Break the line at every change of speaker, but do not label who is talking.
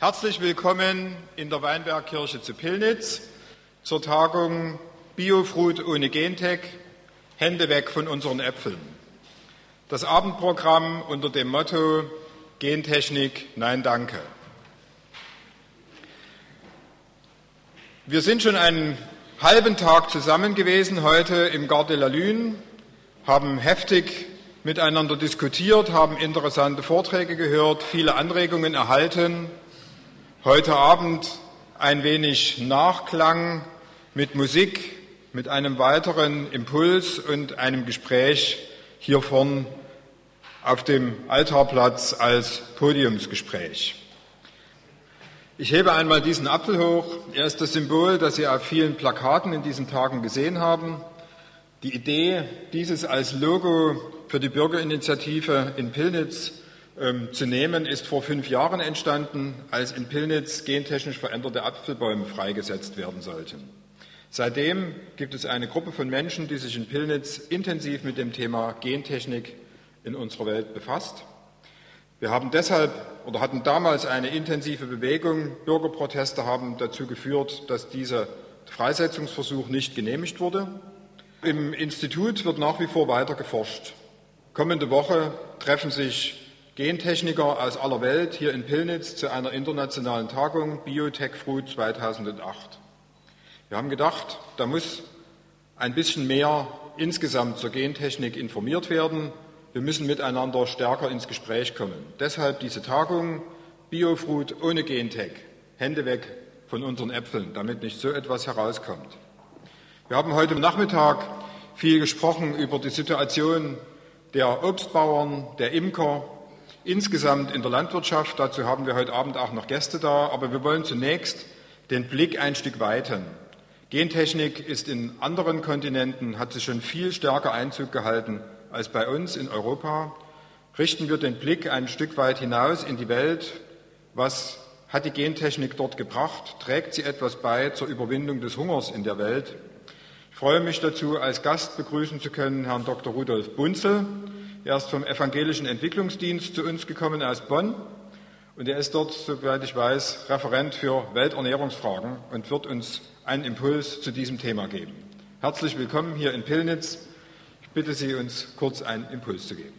Herzlich willkommen in der Weinbergkirche zu Pillnitz zur Tagung Biofruit ohne Gentech, Hände weg von unseren Äpfeln. Das Abendprogramm unter dem Motto Gentechnik, nein danke. Wir sind schon einen halben Tag zusammen gewesen heute im Gare de la Lune, haben heftig miteinander diskutiert, haben interessante Vorträge gehört, viele Anregungen erhalten Heute Abend ein wenig Nachklang mit Musik, mit einem weiteren Impuls und einem Gespräch hier vorn auf dem Altarplatz als Podiumsgespräch. Ich hebe einmal diesen Apfel hoch. Er ist das Symbol, das Sie auf vielen Plakaten in diesen Tagen gesehen haben. Die Idee, dieses als Logo für die Bürgerinitiative in Pillnitz ähm, zu nehmen, ist vor fünf Jahren entstanden, als in Pillnitz gentechnisch veränderte Apfelbäume freigesetzt werden sollten. Seitdem gibt es eine Gruppe von Menschen, die sich in Pillnitz intensiv mit dem Thema Gentechnik in unserer Welt befasst. Wir haben deshalb oder hatten damals eine intensive Bewegung. Bürgerproteste haben dazu geführt, dass dieser Freisetzungsversuch nicht genehmigt wurde. Im Institut wird nach wie vor weiter geforscht. Kommende Woche treffen sich Gentechniker aus aller Welt hier in Pillnitz zu einer internationalen Tagung Biotech Fruit 2008. Wir haben gedacht, da muss ein bisschen mehr insgesamt zur Gentechnik informiert werden. Wir müssen miteinander stärker ins Gespräch kommen. Deshalb diese Tagung Biofruit ohne Gentech. Hände weg von unseren Äpfeln, damit nicht so etwas herauskommt. Wir haben heute Nachmittag viel gesprochen über die Situation der Obstbauern, der Imker, insgesamt in der Landwirtschaft. Dazu haben wir heute Abend auch noch Gäste da. Aber wir wollen zunächst den Blick ein Stück weiten. Gentechnik ist in anderen Kontinenten, hat sie schon viel stärker Einzug gehalten als bei uns in Europa. Richten wir den Blick ein Stück weit hinaus in die Welt. Was hat die Gentechnik dort gebracht? Trägt sie etwas bei zur Überwindung des Hungers in der Welt? Ich freue mich dazu, als Gast begrüßen zu können Herrn Dr. Rudolf Bunzel. Er ist vom Evangelischen Entwicklungsdienst zu uns gekommen aus Bonn und er ist dort, soweit ich weiß, Referent für Welternährungsfragen und wird uns einen Impuls zu diesem Thema geben. Herzlich willkommen hier in Pillnitz. Ich bitte Sie, uns kurz einen Impuls zu geben.